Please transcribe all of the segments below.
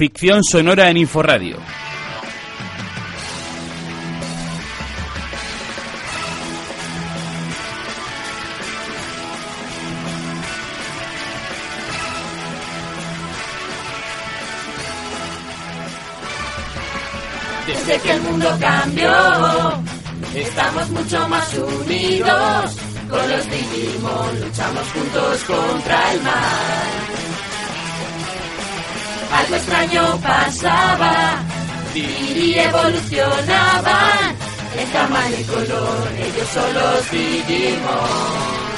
Ficción sonora en Inforradio. Desde que el mundo cambió, estamos mucho más unidos. Con los Digimon luchamos juntos contra el mal. Algo extraño pasaba, y evolucionaban. Tamaño y color, ellos son los Digimon.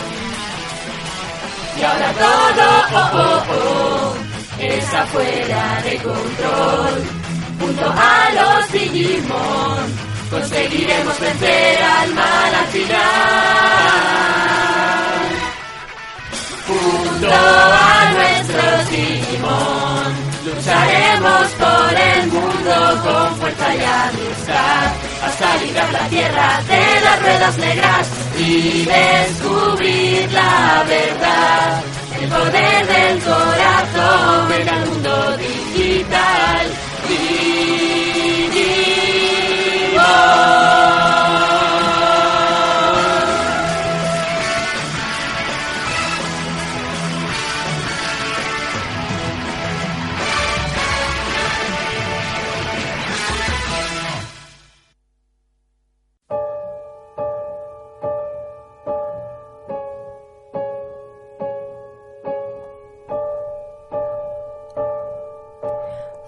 Y ahora todo, oh, oh, oh, es afuera de control. Junto a los Digimon conseguiremos vencer al mal al final. Junto a nuestros Digimon lucharemos por el mundo con fuerza y amistad hasta librar la tierra de las ruedas negras y descubrir la verdad. El poder del corazón en el mundo digital.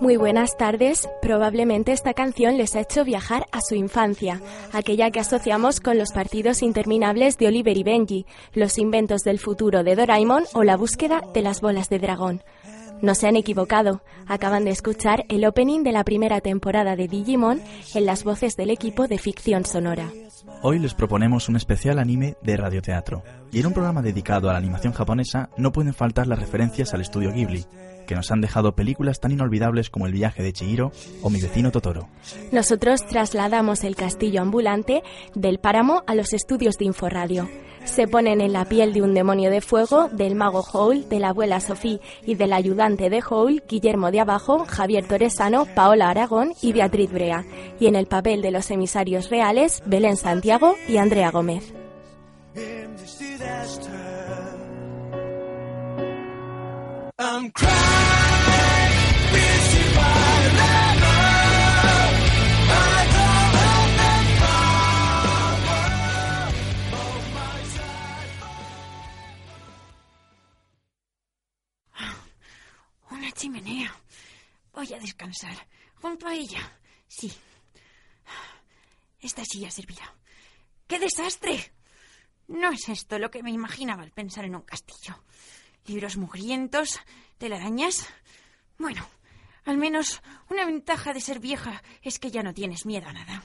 Muy buenas tardes. Probablemente esta canción les ha hecho viajar a su infancia, aquella que asociamos con los partidos interminables de Oliver y Benji, los inventos del futuro de Doraemon o la búsqueda de las bolas de dragón. No se han equivocado. Acaban de escuchar el opening de la primera temporada de Digimon en las voces del equipo de ficción sonora. Hoy les proponemos un especial anime de radioteatro. Y en un programa dedicado a la animación japonesa no pueden faltar las referencias al estudio Ghibli, que nos han dejado películas tan inolvidables como El viaje de Chihiro o Mi vecino Totoro. Nosotros trasladamos el castillo ambulante del páramo a los estudios de Inforradio. Se ponen en la piel de un demonio de fuego, del mago Howl, de la abuela Sofía y del ayudante de Howl, Guillermo de Abajo, Javier Torresano, Paola Aragón y Beatriz Brea. Y en el papel de los emisarios reales, Belén Santiago y Andrea Gómez. Una chimenea. Voy a descansar. Junto a ella. Sí. Esta silla servirá. ¡Qué desastre! No es esto lo que me imaginaba al pensar en un castillo. Libros mugrientos, telarañas. Bueno, al menos una ventaja de ser vieja es que ya no tienes miedo a nada.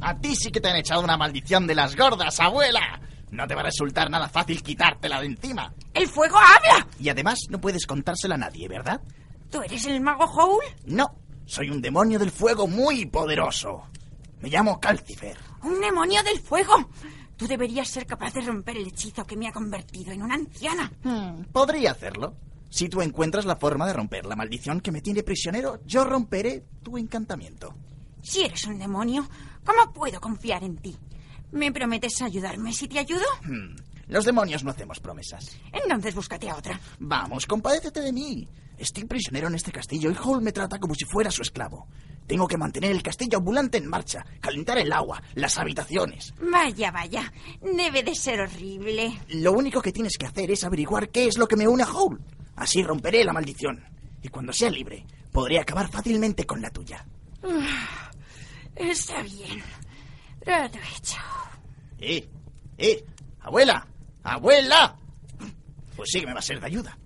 A ti sí que te han echado una maldición de las gordas, abuela. No te va a resultar nada fácil quitártela de encima. ¡El fuego habla! Y además no puedes contársela a nadie, ¿verdad? ¿Tú eres el mago Howl? No, soy un demonio del fuego muy poderoso. Me llamo Calcifer. ¡Un demonio del fuego! Tú deberías ser capaz de romper el hechizo que me ha convertido en una anciana. Hmm, podría hacerlo. Si tú encuentras la forma de romper la maldición que me tiene prisionero, yo romperé tu encantamiento. Si eres un demonio, ¿cómo puedo confiar en ti? ¿Me prometes ayudarme si te ayudo? Hmm, Los demonios no hacemos promesas. Entonces búscate a otra. Vamos, compadécete de mí. Estoy prisionero en este castillo y Hall me trata como si fuera su esclavo. Tengo que mantener el castillo ambulante en marcha, calentar el agua, las habitaciones. Vaya, vaya. Debe de ser horrible. Lo único que tienes que hacer es averiguar qué es lo que me une a Hall. Así romperé la maldición. Y cuando sea libre, podré acabar fácilmente con la tuya. Está bien. Trato hecho. ¡Eh! ¡Eh! ¡Abuela! ¡Abuela! Pues sí que me va a ser de ayuda.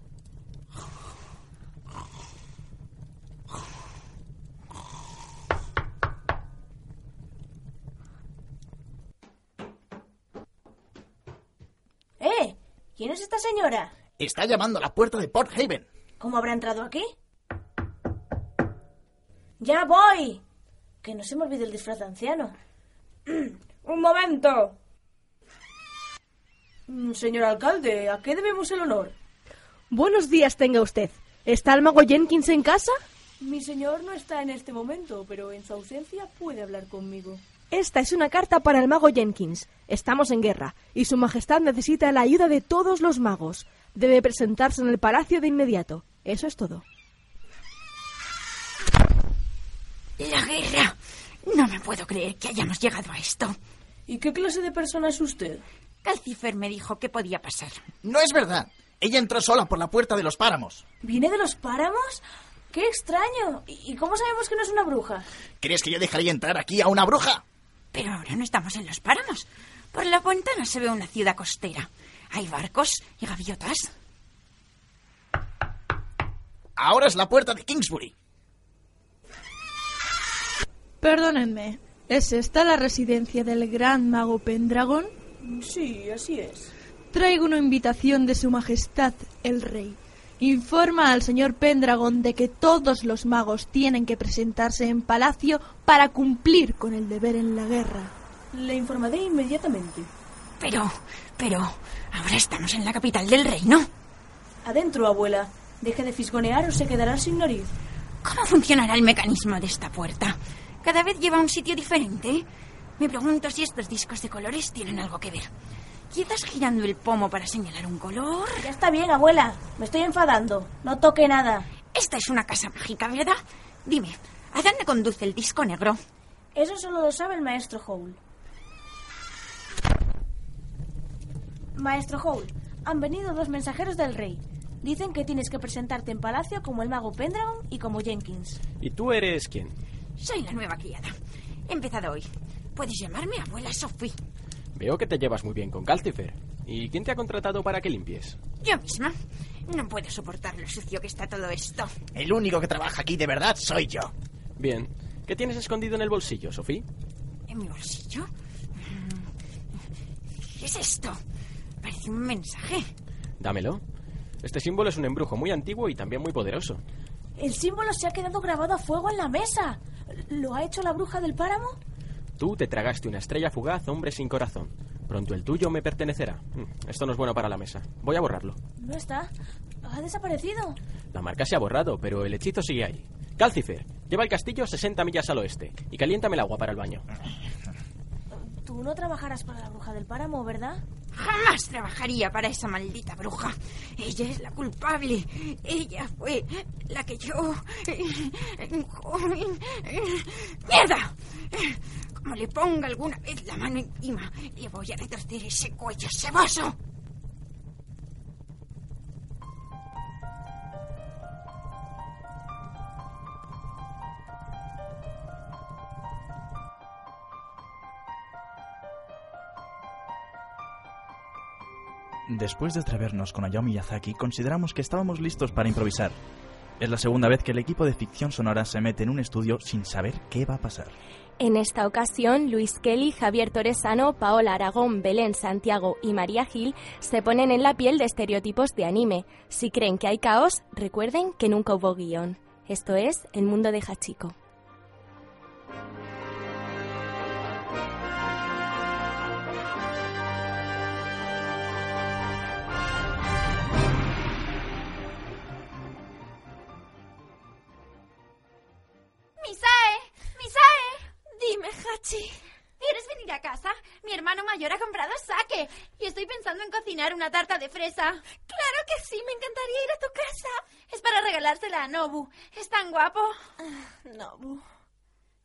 ¡Eh! ¿Quién es esta señora? Está llamando a la puerta de Port Haven. ¿Cómo habrá entrado aquí? ¡Ya voy! Que no se me olvide el disfraz de anciano. ¡Un momento! Mm, Señor alcalde, ¿a qué debemos el honor? Buenos días tenga usted. ¿Está el mago Jenkins en casa? Mi señor no está en este momento, pero en su ausencia puede hablar conmigo. Esta es una carta para el mago Jenkins. Estamos en guerra y su majestad necesita la ayuda de todos los magos. Debe presentarse en el palacio de inmediato. Eso es todo. La guerra. No me puedo creer que hayamos llegado a esto. ¿Y qué clase de persona es usted? Calcifer me dijo que podía pasar. No es verdad. Ella entró sola por la puerta de los páramos. ¿Viene de los páramos? ¡Qué extraño! ¿Y cómo sabemos que no es una bruja? ¿Crees que yo dejaría entrar aquí a una bruja? Pero ahora no estamos en los páramos. Por la ventana se ve una ciudad costera. Hay barcos y gaviotas. Ahora es la puerta de Kingsbury. Perdónenme, ¿es esta la residencia del gran mago Pendragon? Sí, así es. Traigo una invitación de su majestad, el rey. Informa al señor Pendragon de que todos los magos tienen que presentarse en palacio para cumplir con el deber en la guerra. Le informaré inmediatamente. Pero, pero, ahora estamos en la capital del reino. Adentro, abuela. Deje de fisgonear o se quedará sin nariz. ¿Cómo funcionará el mecanismo de esta puerta? Cada vez lleva a un sitio diferente. Me pregunto si estos discos de colores tienen algo que ver. Quizás girando el pomo para señalar un color. Ya está bien, abuela. Me estoy enfadando. No toque nada. Esta es una casa mágica, ¿verdad? Dime, ¿a dónde conduce el disco negro? Eso solo lo sabe el maestro Howl. Maestro Howl, han venido dos mensajeros del rey. Dicen que tienes que presentarte en palacio como el mago Pendragon y como Jenkins. ¿Y tú eres quién? Soy la nueva criada. He empezado hoy. Puedes llamarme abuela Sophie. Veo que te llevas muy bien con Calcifer. ¿Y quién te ha contratado para que limpies? Yo misma. No puedo soportar lo sucio que está todo esto. El único que trabaja aquí de verdad soy yo. Bien. ¿Qué tienes escondido en el bolsillo, Sofía? ¿En mi bolsillo? ¿Qué es esto? Parece un mensaje. Dámelo. Este símbolo es un embrujo muy antiguo y también muy poderoso. El símbolo se ha quedado grabado a fuego en la mesa. ¿Lo ha hecho la bruja del páramo? Tú te tragaste una estrella fugaz, hombre sin corazón. Pronto el tuyo me pertenecerá. Mm, Esto no es bueno para la mesa. Voy a borrarlo. No está. Ha desaparecido. La marca se ha borrado, pero el hechizo sigue ahí. Calcifer, lleva el castillo 60 millas al oeste y caliéntame el agua para el baño. Tú no trabajarás para la bruja del páramo, ¿verdad? Jamás trabajaría para esa maldita bruja. Ella es la culpable. Ella fue la que yo... Joven... ¡Mierda! Como le ponga alguna vez la mano encima, le voy a retorcer ese cuello ceboso. Después de atrevernos con Hayao Miyazaki, consideramos que estábamos listos para improvisar. Es la segunda vez que el equipo de ficción sonora se mete en un estudio sin saber qué va a pasar. En esta ocasión, Luis Kelly, Javier Torresano, Paola Aragón, Belén Santiago y María Gil se ponen en la piel de estereotipos de anime. Si creen que hay caos, recuerden que nunca hubo guion. Esto es El mundo de Hachiko. Cocinar una tarta de fresa. Claro que sí, me encantaría ir a tu casa. Es para regalársela a Nobu. Es tan guapo. Nobu.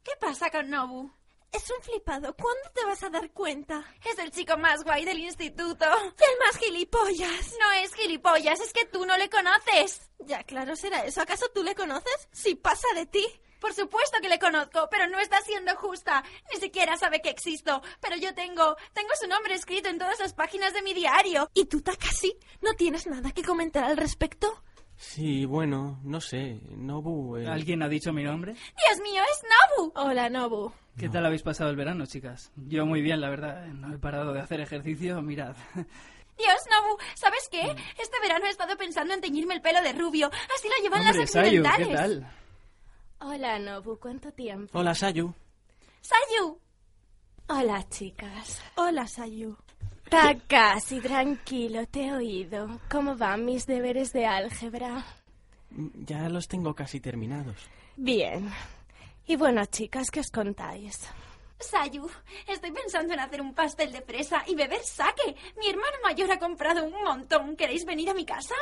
¿Qué pasa con Nobu? Es un flipado. ¿Cuándo te vas a dar cuenta? Es el chico más guay del instituto. Y el más gilipollas. No es gilipollas, es que tú no le conoces. Ya, claro, será eso. ¿Acaso tú le conoces? Si pasa de ti. Por supuesto que le conozco, pero no está siendo justa. Ni siquiera sabe que existo. Pero yo tengo, tengo su nombre escrito en todas las páginas de mi diario. ¿Y tú, Takashi? ¿No tienes nada que comentar al respecto? Sí, bueno, no sé. Nobu. eh, ¿Alguien ha dicho mi nombre? Dios mío, es Nobu. Hola, Nobu. ¿Qué tal habéis pasado el verano, chicas? Yo muy bien, la verdad. No he parado de hacer ejercicio, mirad. Dios, Nobu, ¿sabes qué? Este verano he estado pensando en teñirme el pelo de rubio. Así lo llevan Hombre, las occidentales. ¿qué tal? Hola, Nobu, ¿cuánto tiempo? Hola, Sayu. Sayu. Hola, chicas. Hola, Sayu. Takashi, tranquilo, te he oído. ¿Cómo van mis deberes de álgebra? Ya los tengo casi terminados. Bien. Y bueno, chicas, ¿qué os contáis? Sayu, estoy pensando en hacer un pastel de fresa y beber sake. Mi hermano mayor ha comprado un montón. ¿Queréis venir a mi casa?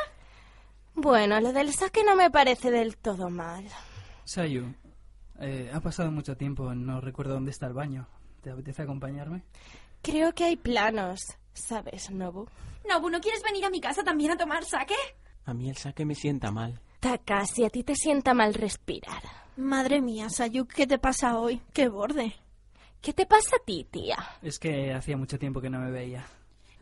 Bueno, lo del saque no me parece del todo mal. Sayu, eh, ha pasado mucho tiempo, no recuerdo dónde está el baño. ¿Te apetece acompañarme? Creo que hay planos, ¿sabes, Nobu? Nobu, ¿no quieres venir a mi casa también a tomar sake? A mí el saque me sienta mal. Takashi, a ti te sienta mal respirar. Madre mía, Sayuk, ¿qué te pasa hoy? ¡Qué borde! ¿Qué te pasa a ti, tía? Es que hacía mucho tiempo que no me veía.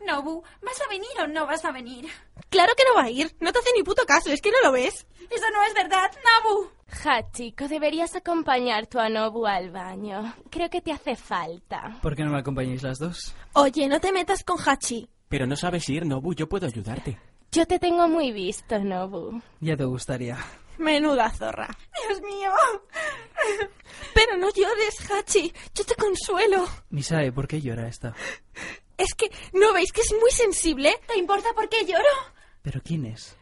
Nobu, ¿vas a venir o no vas a venir? Claro que no va a ir. No te hace ni puto caso, es que no lo ves. Eso no es verdad, Nobu. Hachiko, deberías acompañar tu a Nobu al baño. Creo que te hace falta. ¿Por qué no me acompañáis las dos? Oye, no te metas con Hachi. Pero no sabes ir, Nobu, yo puedo ayudarte. Yo te tengo muy visto, Nobu. Ya te gustaría. Menuda zorra. Dios mío. Pero no llores, Hachi. Yo te consuelo. Misae, ¿por qué llora esta? Es que, ¿no veis que es muy sensible? ¿Te importa por qué lloro? ¿Pero quién es?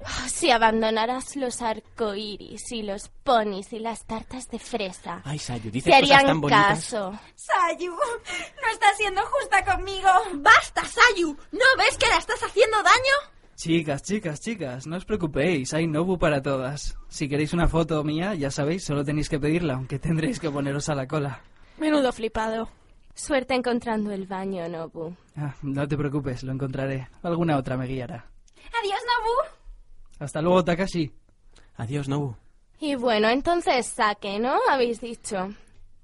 Oh, si abandonaras los arcoíris y los ponis y las tartas de fresa, Ay, Sayu, dices te cosas harían tan bonitas. caso. Sayu, no estás siendo justa conmigo. ¡Basta, Sayu! ¿No ves que la estás haciendo daño? Chicas, chicas, chicas, no os preocupéis, hay Nobu para todas. Si queréis una foto mía, ya sabéis, solo tenéis que pedirla, aunque tendréis que poneros a la cola. Menudo flipado. Suerte encontrando el baño, Nobu. Ah, no te preocupes, lo encontraré. Alguna otra me guiará. Adiós, Nobu. Hasta luego, Takashi. Adiós, Nobu. Y bueno, entonces saque, ¿no? Habéis dicho.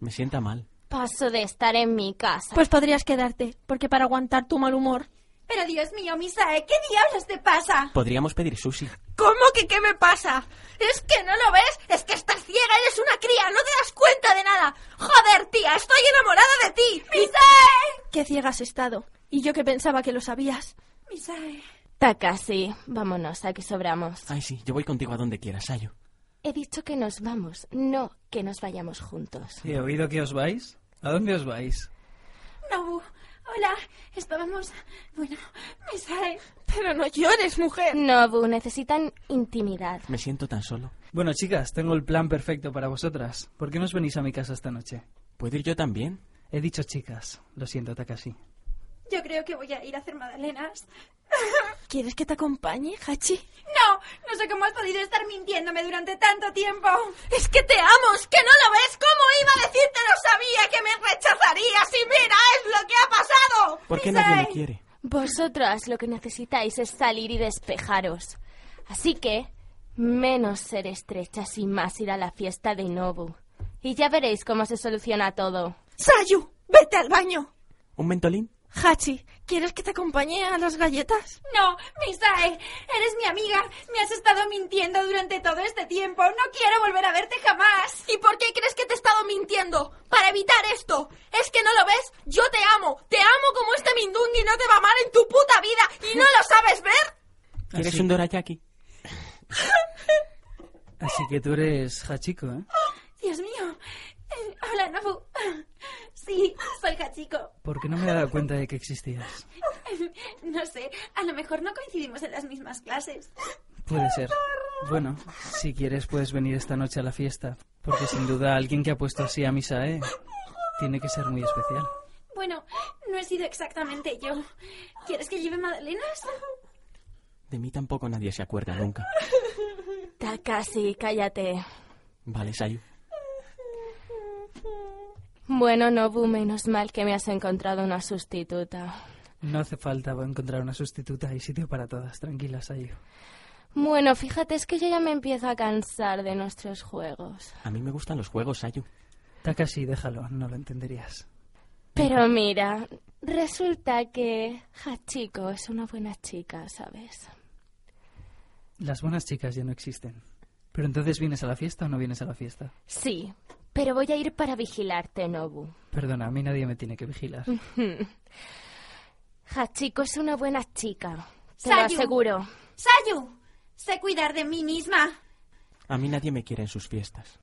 Me sienta mal. Paso de estar en mi casa. Pues podrías quedarte, porque para aguantar tu mal humor. Pero Dios mío, Misae, ¿qué diablos te pasa? Podríamos pedir sushi. ¿Cómo que qué me pasa? ¿Es que no lo ves? Es que estás ciega, eres una cría, no te das cuenta de nada. Joder, tía, estoy enamorada de ti. ¡Misae! Qué ciega has estado. Y yo que pensaba que lo sabías. Misae. Takashi, vámonos, aquí sobramos. Ay, sí, yo voy contigo a donde quieras, Sayu. He dicho que nos vamos, no que nos vayamos juntos. ¿He oído que os vais? ¿A dónde os vais? Nobu, hola. Estábamos... Bueno, Misae. Pero no llores, mujer. Nobu, necesitan intimidad. Me siento tan solo. Bueno, chicas, tengo el plan perfecto para vosotras. ¿Por qué no os venís a mi casa esta noche? ¿Puedo ir yo también? He dicho chicas. Lo siento, Takashi. Yo creo que voy a ir a hacer magdalenas. ¿Quieres que te acompañe, Hachi? No, no sé cómo has podido estar mintiéndome durante tanto tiempo. Es que te amo, es que no lo ves. ¿Cómo iba a decirte? No sabía que me rechazarías y mira, es lo que ha pasado. ¿Por qué nadie me quiere? Vosotras lo que necesitáis es salir y despejaros. Así que, menos ser estrechas y más ir a la fiesta de Nobu. Y ya veréis cómo se soluciona todo. Sayu, vete al baño. ¿Un mentolín? Hachi, ¿quieres que te acompañe a las galletas? No, Misae, eres mi amiga. Me has estado mintiendo durante todo este tiempo. No quiero volver a verte jamás. ¿Y por qué crees que te he estado mintiendo? Para evitar esto. ¿Es que no lo ves? Yo te amo. Te amo como este mindungui no te va a amar en tu puta vida. ¿Y no lo sabes ver? ¿Quieres Así- un dorayaki? Así que tú eres Hachiko, ¿eh? Dios mío. Eh, hola, Nobu. Sí, soy Hachiko. ¿Por qué no me he dado cuenta de que existías? No sé, a lo mejor no coincidimos en las mismas clases. Puede ser. Bueno, si quieres puedes venir esta noche a la fiesta, porque sin duda alguien que ha puesto así a Misae tiene que ser muy especial. Bueno, no he sido exactamente yo. ¿Quieres que lleve magdalenas? De mí tampoco nadie se acuerda nunca. Takashi, cállate. Vale, Sayu. Bueno, Nobu, menos mal que me has encontrado una sustituta. No hace falta encontrar una sustituta, hay sitio para todas. Tranquila, Sayu. Bueno, fíjate, es que yo ya me empiezo a cansar de nuestros juegos. A mí me gustan los juegos, Sayu. Takashi, déjalo, no lo entenderías. Pero mira, resulta que Hachiko es una buena chica, ¿sabes? Las buenas chicas ya no existen. Pero entonces, ¿vienes a la fiesta o no vienes a la fiesta? Sí, pero voy a ir para vigilarte, Nobu. Perdona, a mí nadie me tiene que vigilar. Hachiko es una buena chica. Te lo Sayu. aseguro. Sayu, sé cuidar de mí misma. A mí nadie me quiere en sus fiestas.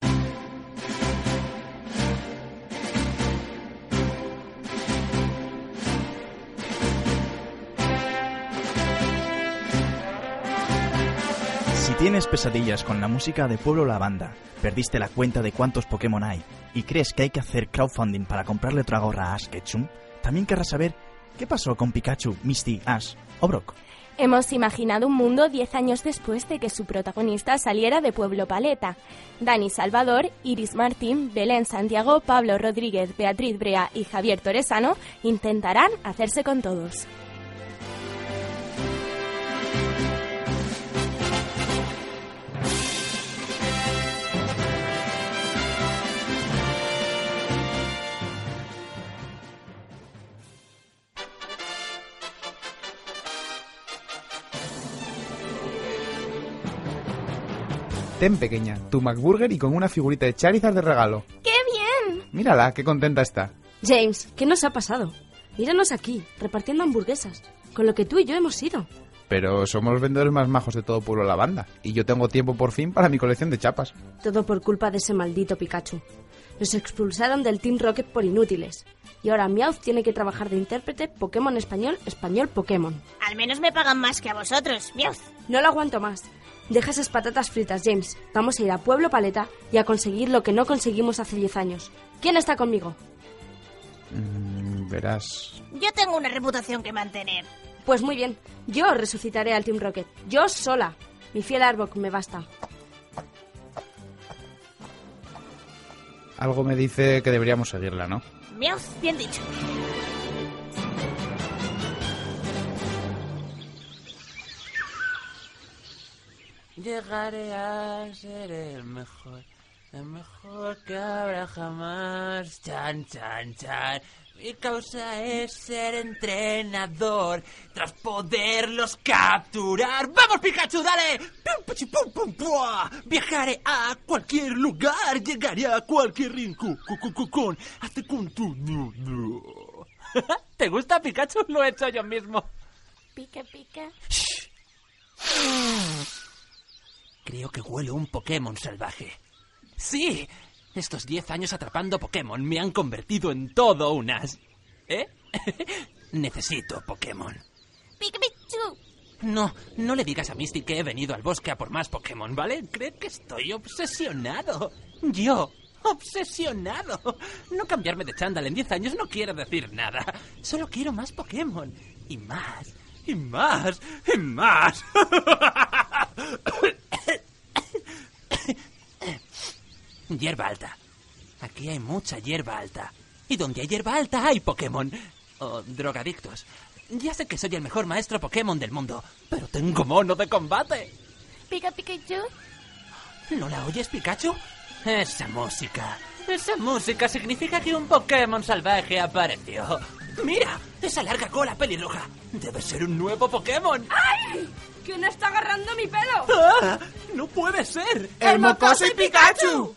Tienes pesadillas con la música de Pueblo Lavanda, perdiste la cuenta de cuántos Pokémon hay y crees que hay que hacer crowdfunding para comprarle otra gorra a Ash Ketchum, también querrás saber qué pasó con Pikachu, Misty, Ash o Brock. Hemos imaginado un mundo 10 años después de que su protagonista saliera de Pueblo Paleta. Dani Salvador, Iris Martín, Belén Santiago, Pablo Rodríguez, Beatriz Brea y Javier Toresano intentarán hacerse con todos. Ten pequeña, tu McBurger y con una figurita de Charizard de regalo. ¡Qué bien! Mírala, qué contenta está. James, ¿qué nos ha pasado? Míranos aquí, repartiendo hamburguesas, con lo que tú y yo hemos ido. Pero somos los vendedores más majos de todo Pueblo Lavanda. Y yo tengo tiempo por fin para mi colección de chapas. Todo por culpa de ese maldito Pikachu. Nos expulsaron del Team Rocket por inútiles. Y ahora Meowth tiene que trabajar de intérprete Pokémon español, español Pokémon. Al menos me pagan más que a vosotros, Meowth. No lo aguanto más. Deja esas patatas fritas, James. Vamos a ir a Pueblo Paleta y a conseguir lo que no conseguimos hace 10 años. ¿Quién está conmigo? Mm, verás. Yo tengo una reputación que mantener. Pues muy bien. Yo resucitaré al Team Rocket. Yo sola. Mi fiel Arbok me basta. Algo me dice que deberíamos seguirla, ¿no? Bien dicho. Llegaré a ser el mejor, el mejor que habrá jamás. Chan, chan, chan. Mi causa es ser entrenador tras poderlos capturar. ¡Vamos, Pikachu, dale! ¡Pum, puchi, pum, pum, pua! Viajaré a cualquier lugar, llegaré a cualquier rincón. con, Hazte con tu... ¿Te gusta Pikachu? Lo he hecho yo mismo. Pica, pica. Creo que huelo un Pokémon salvaje. ¡Sí! Estos 10 años atrapando Pokémon me han convertido en todo un as. ¿Eh? Necesito Pokémon. Pica, pichu. No, no le digas a Misty que he venido al bosque a por más Pokémon, ¿vale? Cree que estoy obsesionado. Yo, obsesionado. No cambiarme de chándal en 10 años no quiere decir nada. Solo quiero más Pokémon. Y más, y más, y más. hierba alta. Aquí hay mucha hierba alta. Y donde hay hierba alta hay Pokémon. O drogadictos. Ya sé que soy el mejor maestro Pokémon del mundo, pero tengo mono de combate. Pica, Pikachu. ¿No la oyes, Pikachu? Esa música. Esa música significa que un Pokémon salvaje apareció. Mira, esa larga cola pelirroja. Debe ser un nuevo Pokémon. ¡Ay! ¿Quién está agarrando mi pelo? ¡Ah! ¡No puede ser! ¡El mocoso y Pikachu!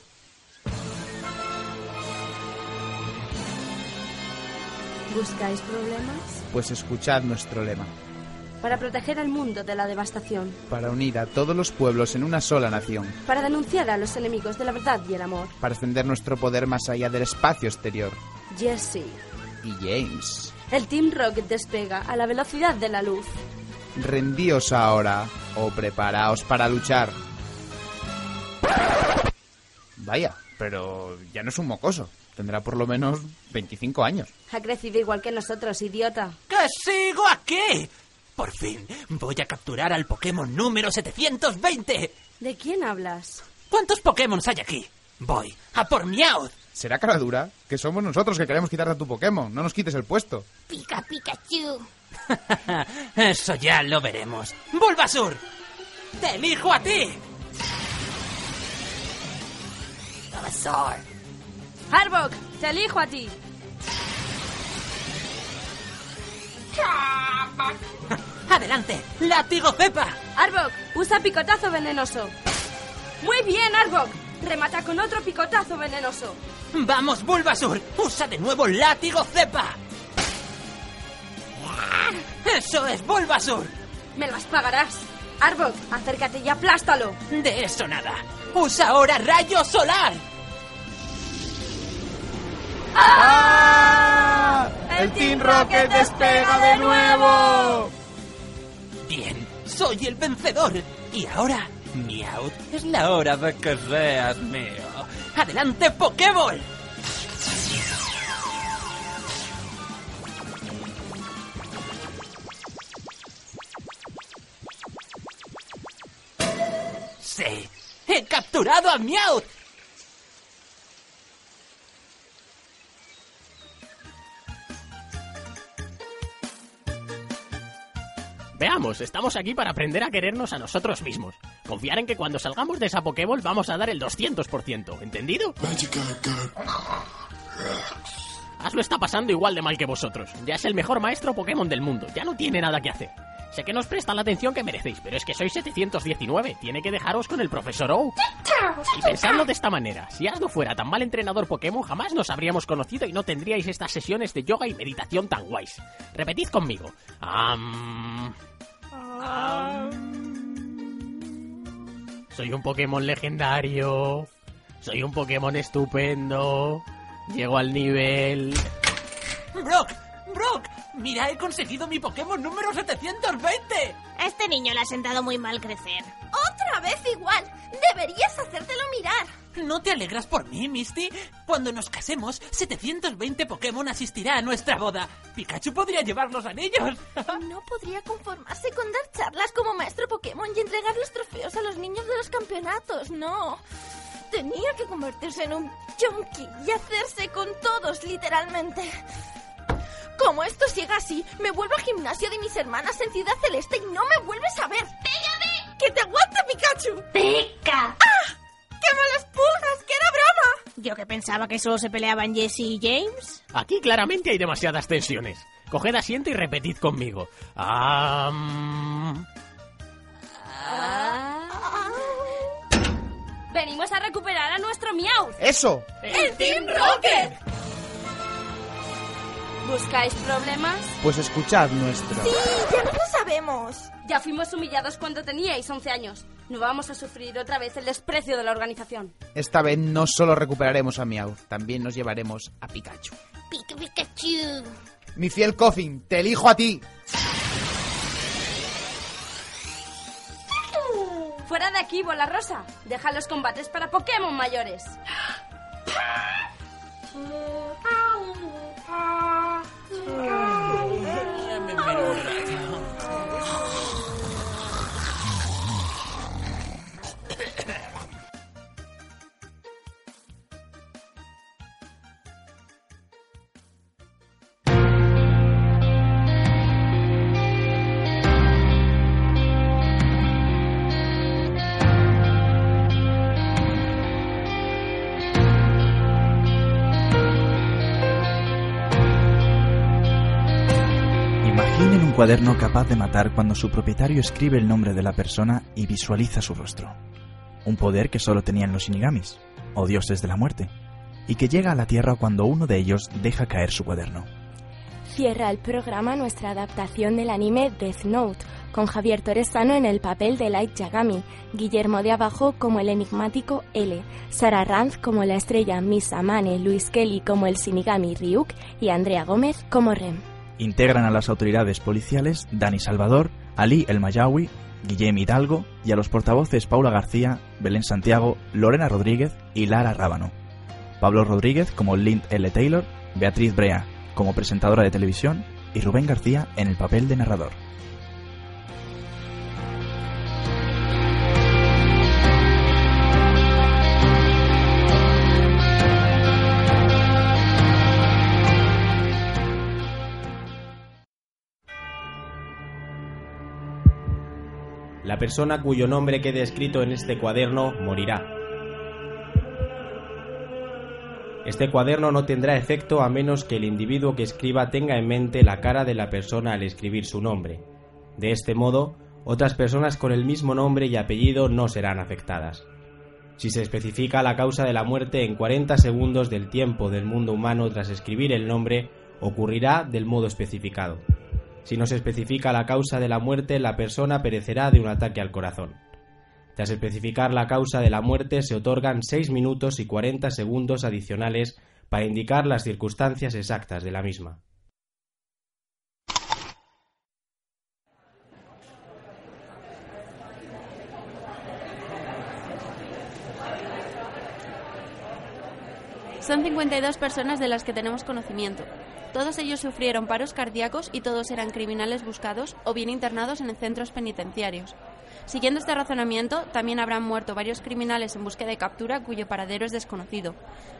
¿Buscáis problemas? Pues escuchad nuestro lema. Para proteger al mundo de la devastación. Para unir a todos los pueblos en una sola nación. Para denunciar a los enemigos de la verdad y el amor. Para extender nuestro poder más allá del espacio exterior. Jesse. Y James. El Team Rocket despega a la velocidad de la luz. Rendíos ahora o preparaos para luchar. Vaya, pero ya no es un mocoso. Tendrá por lo menos 25 años. Ha crecido igual que nosotros, idiota. ¡Que sigo aquí! Por fin, voy a capturar al Pokémon número 720. ¿De quién hablas? ¿Cuántos Pokémon hay aquí? Voy a por Meowth. ¿Será cara dura? Que somos nosotros que queremos quitarte a tu Pokémon. No nos quites el puesto. Pica, Pikachu. Eso ya lo veremos. ¡Bulbasur! ¡Te elijo a ti! Bulbasaur. Arbok, te elijo a ti. ¡Adelante! ¡Látigo cepa! Arbok, usa picotazo venenoso. Muy bien, Arbok. Remata con otro picotazo venenoso. ¡Vamos, Bulbasur! ¡Usa de nuevo látigo cepa! ¡Eso es, Bulbasur! Me las pagarás. Arbok, acércate y aplástalo. De eso nada. ¡Usa ahora rayo solar! ¡Ah! ¡El Team Rocket despega de nuevo! Bien, soy el vencedor. Y ahora Miau, es la hora de que seas mío. ¡Adelante, Pokéball! ¡Sí! ¡He capturado a Meowth! Estamos aquí para aprender a querernos a nosotros mismos. Confiar en que cuando salgamos de esa Pokéball vamos a dar el 200%, ¿entendido? Ash lo está pasando igual de mal que vosotros. Ya es el mejor maestro Pokémon del mundo, ya no tiene nada que hacer. Sé que nos prestan la atención que merecéis, pero es que sois 719. Tiene que dejaros con el profesor Oak. Y pensadlo de esta manera: si Ash no fuera tan mal entrenador Pokémon, jamás nos habríamos conocido y no tendríais estas sesiones de yoga y meditación tan guays. Repetid conmigo. Am, Soy un Pokémon legendario. Soy un Pokémon estupendo. Llego al nivel. ¡Brock! ¡Brock! ¡Mira, he conseguido mi Pokémon número 720! A este niño le ha sentado muy mal crecer. ¡Otra vez igual! Deberías hacértelo mirar. ¿No te alegras por mí, Misty? Cuando nos casemos, 720 Pokémon asistirá a nuestra boda. Pikachu podría llevar los anillos. No podría conformarse con dar charlas como maestro Pokémon y entregar los trofeos a los niños de los campeonatos, no. Tenía que convertirse en un junkie y hacerse con todos, literalmente. Como esto siga así, me vuelvo al gimnasio de mis hermanas en Ciudad Celeste y no me vuelves a ver. ¡Pégame! ¡Que te aguante, Pikachu! ¡Pica! ¡Ah! ¡Qué malas pulgas! ¡Que era broma! Yo que pensaba que solo se peleaban Jesse y James. Aquí claramente hay demasiadas tensiones. Coged asiento y repetid conmigo. Am, Venimos a recuperar a nuestro Meowth. ¡Eso! ¡El Team Rocket! ¿Buscáis problemas? Pues escuchad nuestro. Sí, ya no lo sabemos. Ya fuimos humillados cuando teníais 11 años. No vamos a sufrir otra vez el desprecio de la organización. Esta vez no solo recuperaremos a Meowth, también nos llevaremos a Pikachu. Pica Pikachu. Mi fiel Coffin, te elijo a ti. Fuera de aquí, bola rosa. Deja los combates para Pokémon mayores. Cuaderno capaz de matar cuando su propietario escribe el nombre de la persona y visualiza su rostro. Un poder que solo tenían los shinigamis, o dioses de la muerte, y que llega a la Tierra cuando uno de ellos deja caer su cuaderno. Cierra el programa nuestra adaptación del anime Death Note, con Javier Torresano en el papel de Light Yagami, Guillermo de Abajo como el enigmático L, Sara Ranz como la estrella Miss Amane, Luis Kelly como el Shinigami Ryuk y Andrea Gómez como Rem. Integran a las autoridades policiales Dani Salvador, Ali El Mayawi, Guillem Hidalgo y a los portavoces Paula García, Belén Santiago, Lorena Rodríguez y Lara Rábano. Pablo Rodríguez como Lind L. Taylor, Beatriz Brea como presentadora de televisión y Rubén García en el papel de narrador. La persona cuyo nombre quede escrito en este cuaderno morirá. Este cuaderno no tendrá efecto a menos que el individuo que escriba tenga en mente la cara de la persona al escribir su nombre. De este modo, otras personas con el mismo nombre y apellido no serán afectadas. Si se especifica la causa de la muerte en 40 segundos del tiempo del mundo humano tras escribir el nombre, ocurrirá del modo especificado. Si no se especifica la causa de la muerte, la persona perecerá de un ataque al corazón. Tras especificar la causa de la muerte, se otorgan 6 minutos y 40 segundos adicionales para indicar las circunstancias exactas de la misma. Son 52 personas de las que tenemos conocimiento. Todos ellos sufrieron paros cardíacos y todos eran criminales buscados o bien internados en centros penitenciarios. Siguiendo este razonamiento, también habrán muerto varios criminales en búsqueda de captura cuyo paradero es desconocido.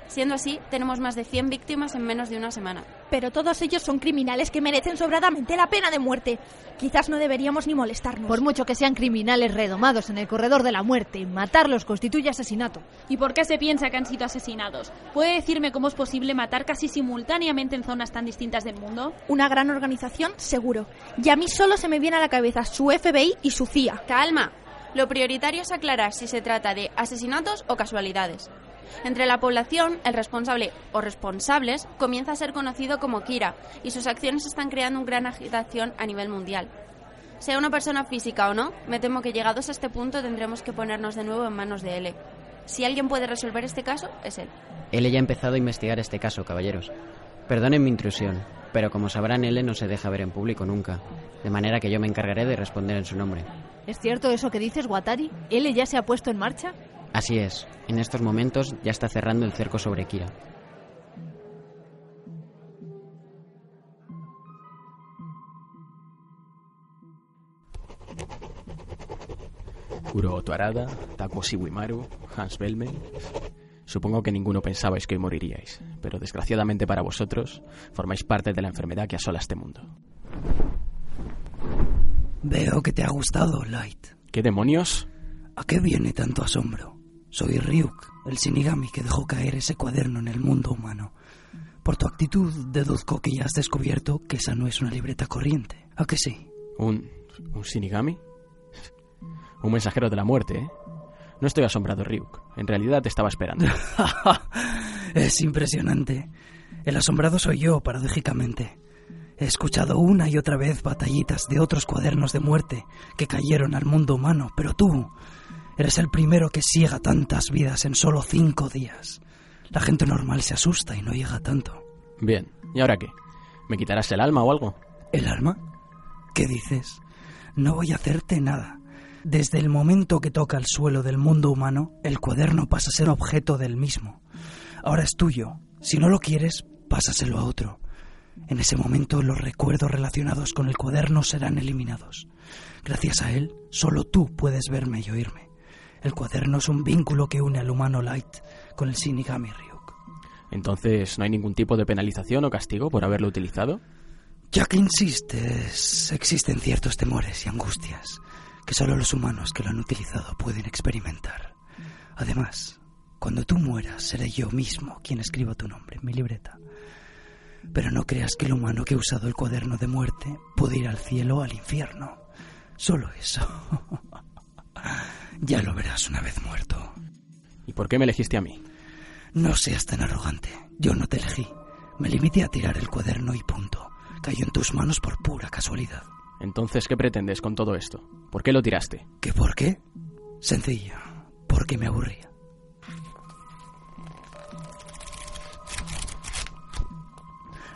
Siendo así, tenemos más de 100 víctimas en menos de una semana. Pero todos ellos son criminales que merecen sobradamente la pena de muerte. Quizás no deberíamos ni molestarnos. Por mucho que sean criminales redomados en el corredor de la muerte, matarlos constituye asesinato. ¿Y por qué se piensa que han sido asesinados? ¿Puede decirme cómo es posible matar casi simultáneamente en zonas tan distintas del mundo? Una gran organización, seguro. Y a mí solo se me viene a la cabeza su FBI y su CIA. Calma. Lo prioritario es aclarar si se trata de asesinatos o casualidades. Entre la población, el responsable o responsables comienza a ser conocido como Kira y sus acciones están creando una gran agitación a nivel mundial. Sea una persona física o no, me temo que llegados a este punto tendremos que ponernos de nuevo en manos de L. Si alguien puede resolver este caso, es él. Él ya ha empezado a investigar este caso, caballeros. Perdonen mi intrusión, pero como sabrán, L no se deja ver en público nunca, de manera que yo me encargaré de responder en su nombre. ¿Es cierto eso que dices, Watari? ¿L ya se ha puesto en marcha? Así es, en estos momentos ya está cerrando el cerco sobre Kira. Kuro Otoarada, Takoshi Wimaru, Hans Belmen. Supongo que ninguno pensabais que hoy moriríais, pero desgraciadamente para vosotros formáis parte de la enfermedad que asola este mundo. Veo que te ha gustado, Light. ¿Qué demonios? ¿A qué viene tanto asombro? Soy Ryuk, el Shinigami que dejó caer ese cuaderno en el mundo humano. Por tu actitud deduzco que ya has descubierto que esa no es una libreta corriente. ¿A que sí? ¿Un, un Shinigami? Un mensajero de la muerte, ¿eh? No estoy asombrado, Ryuk. En realidad te estaba esperando. es impresionante. El asombrado soy yo, paradójicamente. He escuchado una y otra vez batallitas de otros cuadernos de muerte que cayeron al mundo humano, pero tú eres el primero que ciega tantas vidas en solo cinco días. La gente normal se asusta y no llega tanto. Bien, ¿y ahora qué? ¿Me quitarás el alma o algo? ¿El alma? ¿Qué dices? No voy a hacerte nada. Desde el momento que toca el suelo del mundo humano, el cuaderno pasa a ser objeto del mismo. Ahora es tuyo. Si no lo quieres, pásaselo a otro. En ese momento los recuerdos relacionados con el cuaderno serán eliminados. Gracias a él, solo tú puedes verme y oírme. El cuaderno es un vínculo que une al humano Light con el Shinigami Ryuk. Entonces, ¿no hay ningún tipo de penalización o castigo por haberlo utilizado? Ya que insistes, existen ciertos temores y angustias que solo los humanos que lo han utilizado pueden experimentar. Además, cuando tú mueras, seré yo mismo quien escriba tu nombre en mi libreta. Pero no creas que el humano que ha usado el cuaderno de muerte puede ir al cielo o al infierno. Solo eso. ya lo verás una vez muerto. ¿Y por qué me elegiste a mí? No seas tan arrogante. Yo no te elegí. Me limité a tirar el cuaderno y punto. Cayó en tus manos por pura casualidad. Entonces, ¿qué pretendes con todo esto? ¿Por qué lo tiraste? ¿Qué por qué? Sencillo. Porque me aburría.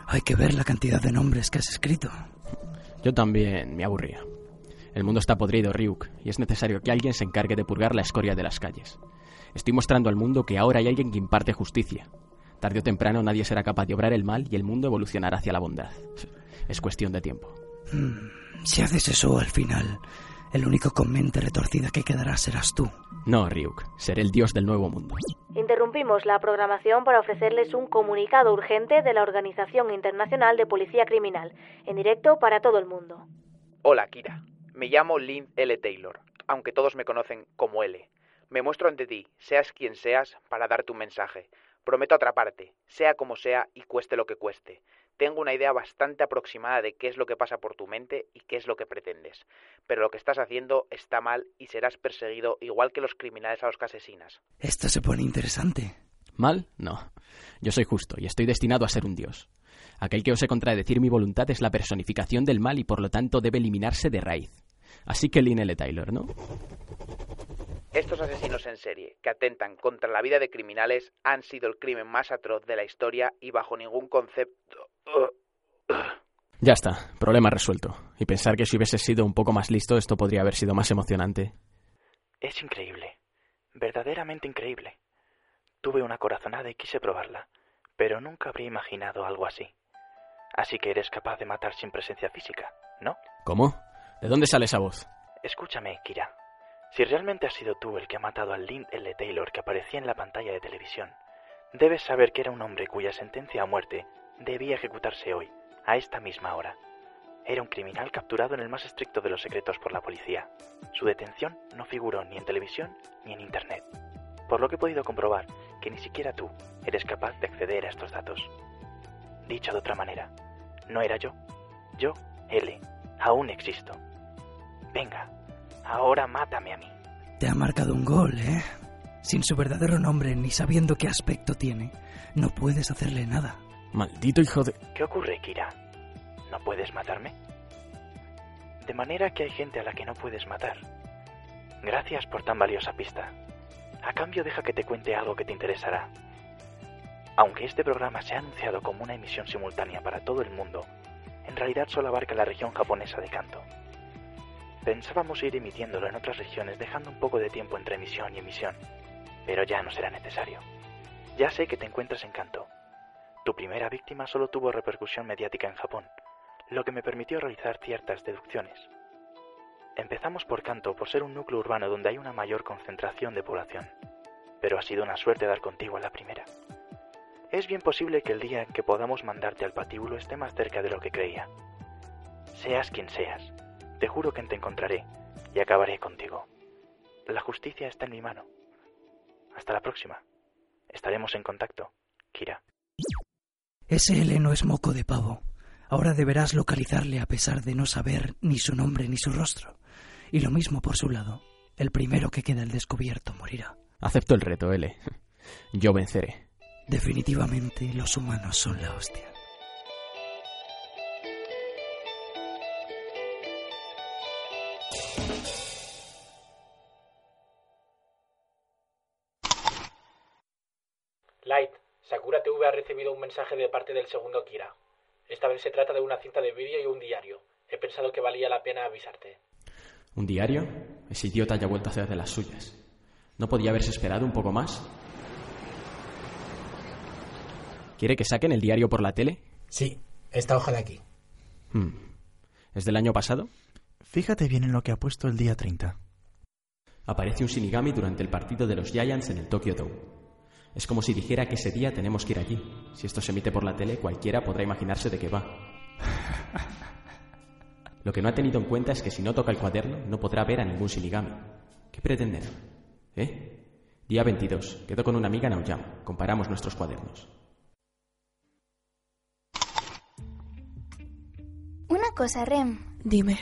Hay que ver la cantidad de nombres que has escrito. Yo también me aburría. El mundo está podrido, Ryuk, y es necesario que alguien se encargue de purgar la escoria de las calles. Estoy mostrando al mundo que ahora hay alguien que imparte justicia. Tarde o temprano nadie será capaz de obrar el mal y el mundo evolucionará hacia la bondad. Es cuestión de tiempo. Hmm, si haces eso al final, el único con mente retorcida que quedará serás tú. No, Ryuk, seré el dios del nuevo mundo. Interrumpimos la programación para ofrecerles un comunicado urgente de la Organización Internacional de Policía Criminal, en directo para todo el mundo. Hola, Kira. Me llamo Lynn L. Taylor, aunque todos me conocen como L. Me muestro ante ti, seas quien seas, para darte un mensaje. Prometo atraparte, sea como sea y cueste lo que cueste. Tengo una idea bastante aproximada de qué es lo que pasa por tu mente y qué es lo que pretendes. Pero lo que estás haciendo está mal y serás perseguido igual que los criminales a los que asesinas. Esto se pone interesante. ¿Mal? No. Yo soy justo y estoy destinado a ser un dios. Aquel que ose contradecir mi voluntad es la personificación del mal y por lo tanto debe eliminarse de raíz. Así que Lynn L. Taylor, ¿no? Estos asesinos en serie, que atentan contra la vida de criminales, han sido el crimen más atroz de la historia y bajo ningún concepto... Ya está, problema resuelto. Y pensar que si hubiese sido un poco más listo esto podría haber sido más emocionante. Es increíble, verdaderamente increíble. Tuve una corazonada y quise probarla. pero nunca habría imaginado algo así. Así que eres capaz de matar sin presencia física, ¿no? ¿Cómo? ¿De dónde sale esa voz? Escúchame, Kira. Si realmente has sido tú el que ha matado al Lynn L. Taylor que aparecía en la pantalla de televisión, debes saber que era un hombre cuya sentencia a muerte debía ejecutarse hoy, a esta misma hora. Era un criminal capturado en el más estricto de los secretos por la policía. Su detención no figuró ni en televisión ni en Internet, por lo que he podido comprobar que ni siquiera tú eres capaz de acceder a estos datos. Dicho de otra manera, no era yo. Yo, L, aún existo. Venga, ahora mátame a mí. Te ha marcado un gol, ¿eh? Sin su verdadero nombre ni sabiendo qué aspecto tiene, no puedes hacerle nada. Maldito hijo de... ¿Qué ocurre, Kira? ¿No puedes matarme? De manera que hay gente a la que no puedes matar. Gracias por tan valiosa pista. A cambio deja que te cuente algo que te interesará. Aunque este programa se ha anunciado como una emisión simultánea para todo el mundo, realidad solo abarca la región japonesa de Kanto. Pensábamos ir emitiéndolo en otras regiones dejando un poco de tiempo entre emisión y emisión, pero ya no será necesario. Ya sé que te encuentras en Kanto. Tu primera víctima solo tuvo repercusión mediática en Japón, lo que me permitió realizar ciertas deducciones. Empezamos por Kanto por ser un núcleo urbano donde hay una mayor concentración de población, pero ha sido una suerte dar contigo a la primera. Es bien posible que el día en que podamos mandarte al patíbulo esté más cerca de lo que creía. Seas quien seas, te juro que te encontraré y acabaré contigo. La justicia está en mi mano. Hasta la próxima. Estaremos en contacto, Kira. Ese L no es moco de pavo. Ahora deberás localizarle a pesar de no saber ni su nombre ni su rostro. Y lo mismo por su lado. El primero que queda al descubierto morirá. Acepto el reto, L. Yo venceré. Definitivamente los humanos son la hostia. Light, Sakura TV ha recibido un mensaje de parte del segundo Kira. Esta vez se trata de una cinta de vídeo y un diario. He pensado que valía la pena avisarte. ¿Un diario? Ese idiota ya ha vuelto a hacer de las suyas. ¿No podía haberse esperado un poco más? ¿Quiere que saquen el diario por la tele? Sí, esta hoja de aquí. Hmm. ¿Es del año pasado? Fíjate bien en lo que ha puesto el día 30. Aparece un Shinigami durante el partido de los Giants en el Tokyo Dome. Es como si dijera que ese día tenemos que ir allí. Si esto se emite por la tele, cualquiera podrá imaginarse de qué va. Lo que no ha tenido en cuenta es que si no toca el cuaderno, no podrá ver a ningún Shinigami. ¿Qué pretenden? ¿Eh? Día 22. Quedo con una amiga en Aoyama. Comparamos nuestros cuadernos. Cosa, Rem. Dime.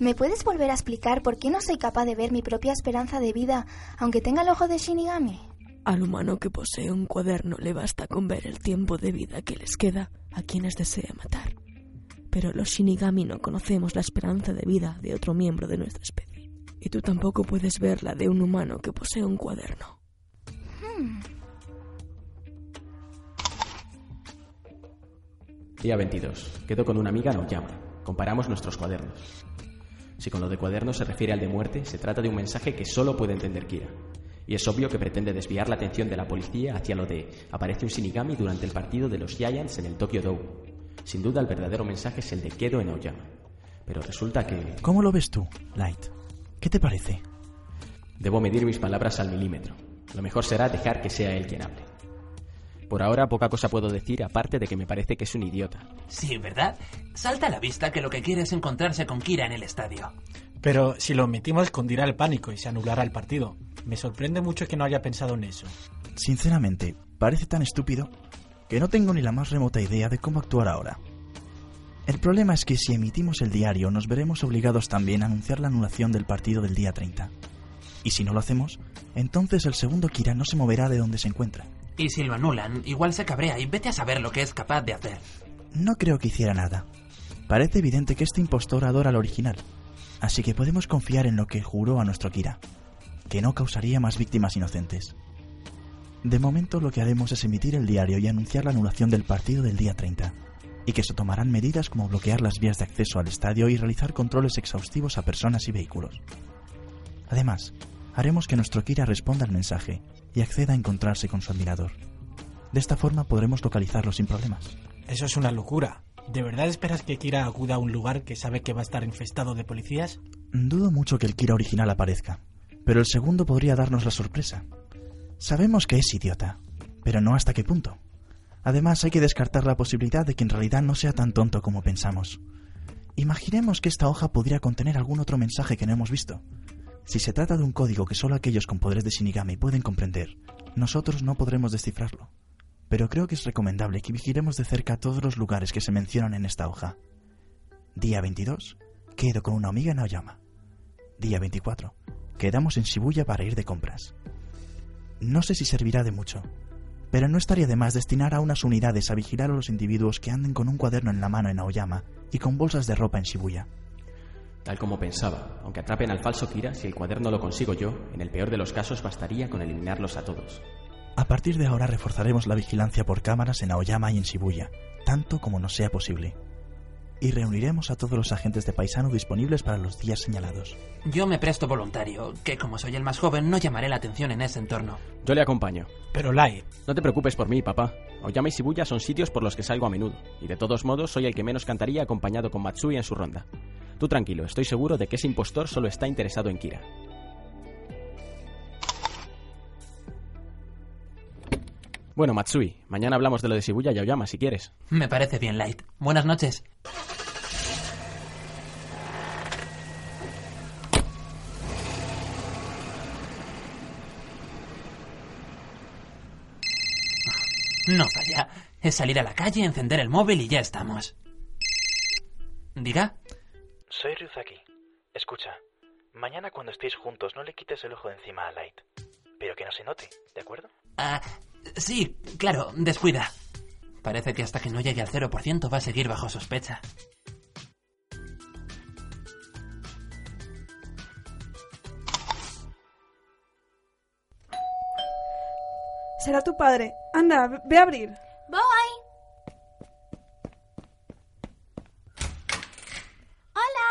¿Me puedes volver a explicar por qué no soy capaz de ver mi propia esperanza de vida, aunque tenga el ojo de Shinigami? Al humano que posee un cuaderno le basta con ver el tiempo de vida que les queda a quienes desea matar. Pero los Shinigami no conocemos la esperanza de vida de otro miembro de nuestra especie. Y tú tampoco puedes ver la de un humano que posee un cuaderno. Hmm. Día 22. Quedo con una amiga en Aoyama. Comparamos nuestros cuadernos. Si con lo de cuadernos se refiere al de muerte, se trata de un mensaje que solo puede entender Kira. Y es obvio que pretende desviar la atención de la policía hacia lo de aparece un Shinigami durante el partido de los Giants en el Tokyo Dome. Sin duda el verdadero mensaje es el de Quedo en Aoyama. Pero resulta que... ¿Cómo lo ves tú, Light? ¿Qué te parece? Debo medir mis palabras al milímetro. Lo mejor será dejar que sea él quien hable. Por ahora poca cosa puedo decir aparte de que me parece que es un idiota. Sí, ¿verdad? Salta a la vista que lo que quiere es encontrarse con Kira en el estadio. Pero si lo omitimos, cundirá el pánico y se anulará el partido. Me sorprende mucho que no haya pensado en eso. Sinceramente, parece tan estúpido que no tengo ni la más remota idea de cómo actuar ahora. El problema es que si emitimos el diario nos veremos obligados también a anunciar la anulación del partido del día 30. Y si no lo hacemos, entonces el segundo Kira no se moverá de donde se encuentra. Y si lo anulan, igual se cabrea y vete a saber lo que es capaz de hacer. No creo que hiciera nada. Parece evidente que este impostor adora al original, así que podemos confiar en lo que juró a nuestro Kira, que no causaría más víctimas inocentes. De momento lo que haremos es emitir el diario y anunciar la anulación del partido del día 30, y que se tomarán medidas como bloquear las vías de acceso al estadio y realizar controles exhaustivos a personas y vehículos. Además, haremos que nuestro Kira responda al mensaje y acceda a encontrarse con su admirador. De esta forma podremos localizarlo sin problemas. Eso es una locura. ¿De verdad esperas que Kira acuda a un lugar que sabe que va a estar infestado de policías? Dudo mucho que el Kira original aparezca, pero el segundo podría darnos la sorpresa. Sabemos que es idiota, pero no hasta qué punto. Además, hay que descartar la posibilidad de que en realidad no sea tan tonto como pensamos. Imaginemos que esta hoja podría contener algún otro mensaje que no hemos visto. Si se trata de un código que solo aquellos con poderes de Shinigami pueden comprender, nosotros no podremos descifrarlo. Pero creo que es recomendable que vigilemos de cerca todos los lugares que se mencionan en esta hoja. Día 22. Quedo con una amiga en Aoyama. Día 24. Quedamos en Shibuya para ir de compras. No sé si servirá de mucho, pero no estaría de más destinar a unas unidades a vigilar a los individuos que anden con un cuaderno en la mano en Aoyama y con bolsas de ropa en Shibuya. Tal como pensaba, aunque atrapen al falso Kira, si el cuaderno lo consigo yo, en el peor de los casos bastaría con eliminarlos a todos. A partir de ahora reforzaremos la vigilancia por cámaras en Aoyama y en Shibuya, tanto como nos sea posible. Y reuniremos a todos los agentes de paisano disponibles para los días señalados. Yo me presto voluntario, que como soy el más joven no llamaré la atención en ese entorno. Yo le acompaño. Pero Lai, No te preocupes por mí, papá. Aoyama y Shibuya son sitios por los que salgo a menudo, y de todos modos soy el que menos cantaría acompañado con Matsui en su ronda. Tú tranquilo, estoy seguro de que ese impostor solo está interesado en Kira. Bueno, Matsui, mañana hablamos de lo de Shibuya y Aoyama si quieres. Me parece bien, Light. Buenas noches. No falla. Es salir a la calle, encender el móvil y ya estamos. Diga. Soy Ryuzaki. Escucha, mañana cuando estéis juntos no le quites el ojo de encima a Light. Pero que no se note, ¿de acuerdo? Ah, sí, claro, descuida. Parece que hasta que no llegue al 0% va a seguir bajo sospecha. Será tu padre. Anda, ve- ve a abrir. Voy. Hola.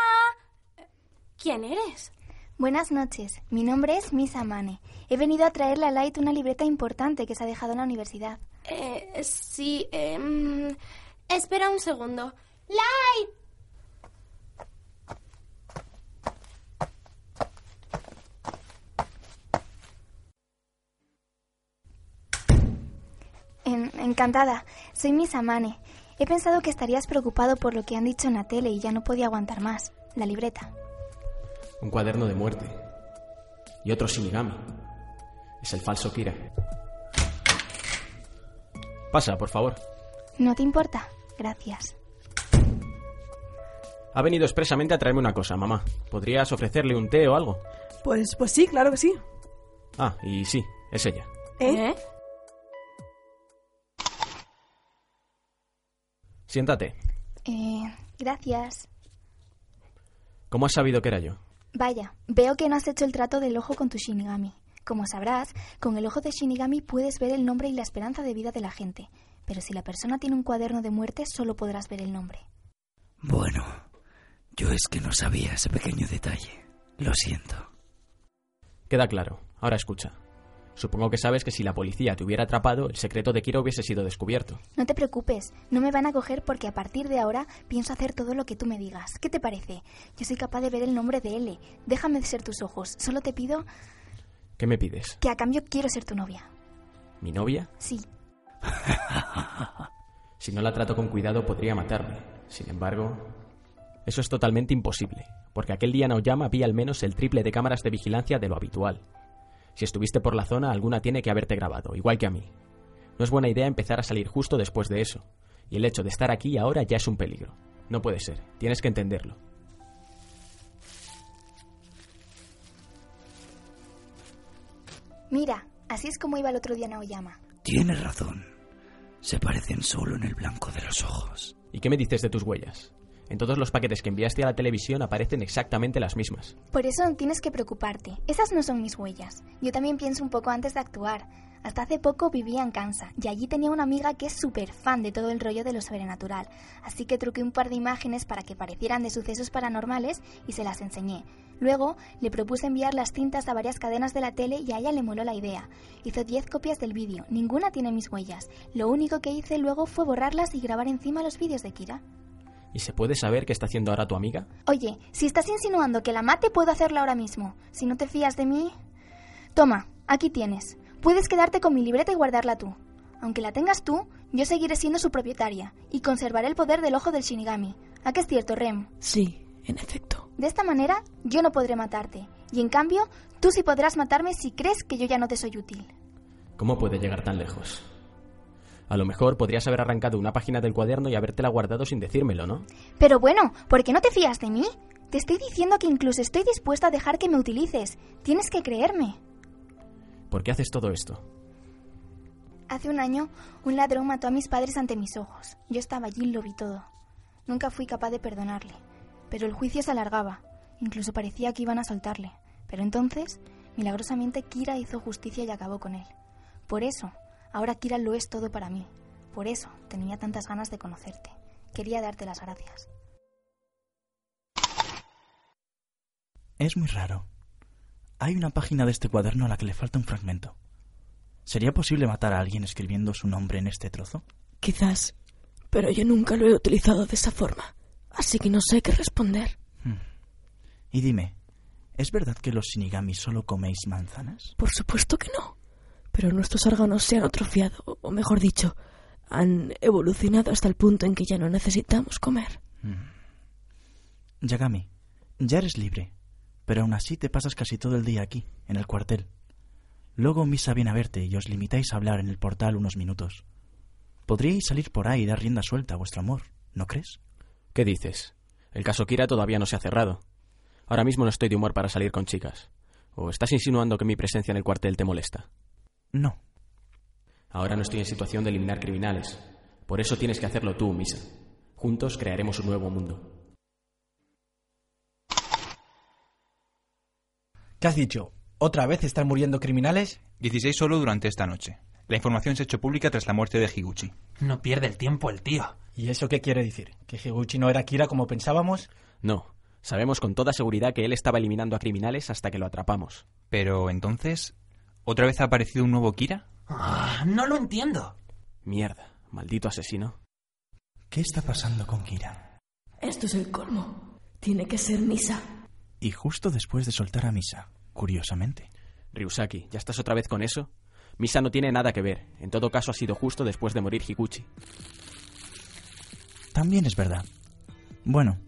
¿Quién eres? Buenas noches, mi nombre es Miss Amane. He venido a traerle a Light una libreta importante que se ha dejado en la universidad. Eh, sí, em, espera un segundo. ¡Light! En- encantada, soy Miss Amane. He pensado que estarías preocupado por lo que han dicho en la tele y ya no podía aguantar más. La libreta. Un cuaderno de muerte. Y otro Shinigami. Es el falso Kira. Pasa, por favor. ¿No te importa? Gracias. Ha venido expresamente a traerme una cosa, mamá. ¿Podrías ofrecerle un té o algo? Pues, pues sí, claro que sí. Ah, y sí, es ella. ¿Eh? Siéntate. Eh, gracias. ¿Cómo has sabido que era yo? Vaya, veo que no has hecho el trato del ojo con tu Shinigami. Como sabrás, con el ojo de Shinigami puedes ver el nombre y la esperanza de vida de la gente. Pero si la persona tiene un cuaderno de muerte, solo podrás ver el nombre. Bueno, yo es que no sabía ese pequeño detalle. Lo siento. Queda claro. Ahora escucha. Supongo que sabes que si la policía te hubiera atrapado, el secreto de Kira hubiese sido descubierto. No te preocupes, no me van a coger porque a partir de ahora pienso hacer todo lo que tú me digas. ¿Qué te parece? Yo soy capaz de ver el nombre de L. Déjame ser tus ojos. Solo te pido ¿Qué me pides? que a cambio quiero ser tu novia. ¿Mi novia? Sí. Si no la trato con cuidado podría matarme. Sin embargo, eso es totalmente imposible, porque aquel día en Aoyama vi al menos el triple de cámaras de vigilancia de lo habitual. Si estuviste por la zona, alguna tiene que haberte grabado, igual que a mí. No es buena idea empezar a salir justo después de eso, y el hecho de estar aquí ahora ya es un peligro. No puede ser, tienes que entenderlo. Mira, así es como iba el otro día en Aoyama. Tienes razón. Se parecen solo en el blanco de los ojos. ¿Y qué me dices de tus huellas? En todos los paquetes que enviaste a la televisión aparecen exactamente las mismas. Por eso no tienes que preocuparte. Esas no son mis huellas. Yo también pienso un poco antes de actuar. Hasta hace poco vivía en Kansas y allí tenía una amiga que es súper fan de todo el rollo de lo sobrenatural. Así que truqué un par de imágenes para que parecieran de sucesos paranormales y se las enseñé. Luego le propuse enviar las cintas a varias cadenas de la tele y a ella le moló la idea. Hizo 10 copias del vídeo, ninguna tiene mis huellas. Lo único que hice luego fue borrarlas y grabar encima los vídeos de Kira. ¿Y se puede saber qué está haciendo ahora tu amiga? Oye, si estás insinuando que la mate, puedo hacerlo ahora mismo. Si no te fías de mí... Toma, aquí tienes. Puedes quedarte con mi libreta y guardarla tú. Aunque la tengas tú, yo seguiré siendo su propietaria y conservaré el poder del ojo del Shinigami. ¿A qué es cierto, Rem? Sí, en efecto. De esta manera, yo no podré matarte. Y en cambio, tú sí podrás matarme si crees que yo ya no te soy útil. ¿Cómo puede llegar tan lejos? A lo mejor podrías haber arrancado una página del cuaderno y habértela guardado sin decírmelo, ¿no? Pero bueno, ¿por qué no te fías de mí? Te estoy diciendo que incluso estoy dispuesta a dejar que me utilices. Tienes que creerme. ¿Por qué haces todo esto? Hace un año, un ladrón mató a mis padres ante mis ojos. Yo estaba allí y lo vi todo. Nunca fui capaz de perdonarle. Pero el juicio se alargaba. Incluso parecía que iban a soltarle. Pero entonces, milagrosamente, Kira hizo justicia y acabó con él. Por eso, ahora Kira lo es todo para mí. Por eso tenía tantas ganas de conocerte. Quería darte las gracias. Es muy raro. Hay una página de este cuaderno a la que le falta un fragmento. ¿Sería posible matar a alguien escribiendo su nombre en este trozo? Quizás, pero yo nunca lo he utilizado de esa forma, así que no sé qué responder. Hmm. Y dime, ¿es verdad que los Shinigami solo coméis manzanas? Por supuesto que no, pero nuestros órganos se han atrofiado, o mejor dicho, han evolucionado hasta el punto en que ya no necesitamos comer. Hmm. Yagami, ya eres libre, pero aún así te pasas casi todo el día aquí, en el cuartel. Luego Misa viene a verte y os limitáis a hablar en el portal unos minutos. Podríais salir por ahí y dar rienda suelta a vuestro amor, ¿no crees? ¿Qué dices? El caso Kira todavía no se ha cerrado. Ahora mismo no estoy de humor para salir con chicas. ¿O estás insinuando que mi presencia en el cuartel te molesta? No. Ahora no estoy en situación de eliminar criminales. Por eso tienes que hacerlo tú, Misa. Juntos crearemos un nuevo mundo. ¿Qué has dicho? ¿Otra vez están muriendo criminales? 16 solo durante esta noche. La información se ha hecho pública tras la muerte de Higuchi. No pierde el tiempo el tío. ¿Y eso qué quiere decir? ¿Que Higuchi no era Kira como pensábamos? No. Sabemos con toda seguridad que él estaba eliminando a criminales hasta que lo atrapamos. Pero entonces, ¿otra vez ha aparecido un nuevo Kira? Ah, no lo entiendo. Mierda, maldito asesino. ¿Qué está pasando con Kira? Esto es el colmo. Tiene que ser Misa. Y justo después de soltar a Misa, curiosamente. Ryusaki, ¿ya estás otra vez con eso? Misa no tiene nada que ver. En todo caso, ha sido justo después de morir Higuchi. También es verdad. Bueno,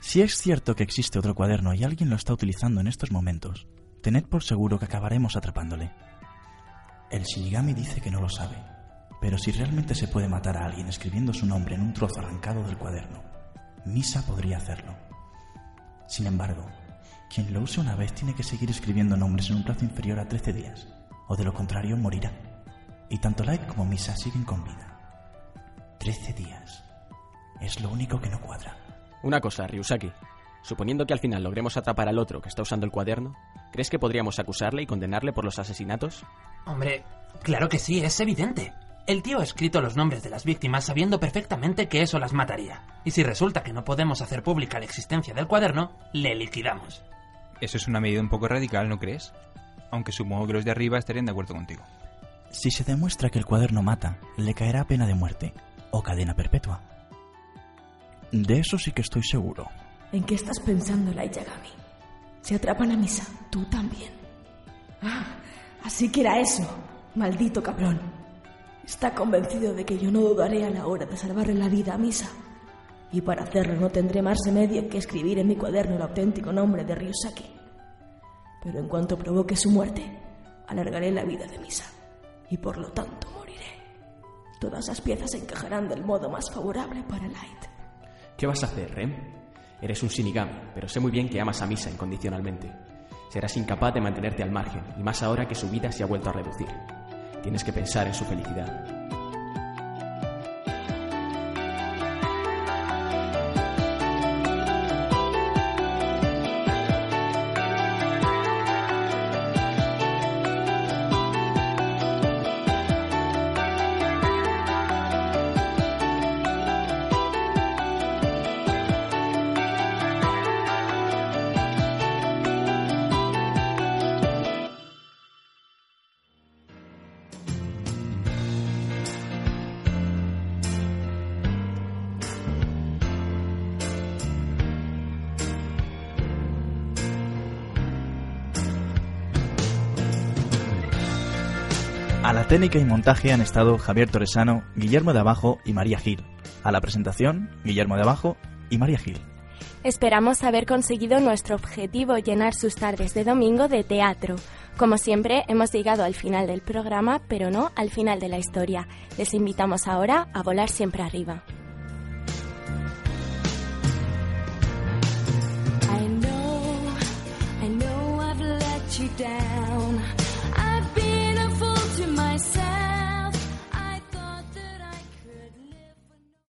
si es cierto que existe otro cuaderno y alguien lo está utilizando en estos momentos, tened por seguro que acabaremos atrapándole. El Shinigami dice que no lo sabe, pero si realmente se puede matar a alguien escribiendo su nombre en un trozo arrancado del cuaderno, Misa podría hacerlo. Sin embargo, quien lo use una vez tiene que seguir escribiendo nombres en un plazo inferior a 13 días, o de lo contrario morirá. Y tanto Light como Misa siguen con vida. 13 días. Es lo único que no cuadra. Una cosa, Ryusaki. Suponiendo que al final logremos atrapar al otro que está usando el cuaderno, ¿crees que podríamos acusarle y condenarle por los asesinatos? Hombre, claro que sí, es evidente. El tío ha escrito los nombres de las víctimas sabiendo perfectamente que eso las mataría. Y si resulta que no podemos hacer pública la existencia del cuaderno, le liquidamos. Eso es una medida un poco radical, ¿no crees? Aunque supongo que los de arriba estarían de acuerdo contigo. Si se demuestra que el cuaderno mata, le caerá pena de muerte o cadena perpetua. De eso sí que estoy seguro. ¿En qué estás pensando, Light Yagami? Se atrapan a Misa, tú también. Ah, así que era eso, maldito cabrón. Está convencido de que yo no dudaré a la hora de salvarle la vida a Misa. Y para hacerlo no tendré más remedio que escribir en mi cuaderno el auténtico nombre de Ryusaki. Pero en cuanto provoque su muerte, alargaré la vida de Misa. Y por lo tanto moriré. Todas las piezas encajarán del modo más favorable para Light. ¿Qué vas a hacer, Rem? Eres un Shinigami, pero sé muy bien que amas a Misa incondicionalmente. Serás incapaz de mantenerte al margen, y más ahora que su vida se ha vuelto a reducir. Tienes que pensar en su felicidad. Técnica y montaje han estado Javier Torresano, Guillermo de Abajo y María Gil. A la presentación, Guillermo de Abajo y María Gil. Esperamos haber conseguido nuestro objetivo, llenar sus tardes de domingo de teatro. Como siempre, hemos llegado al final del programa, pero no al final de la historia. Les invitamos ahora a volar siempre arriba.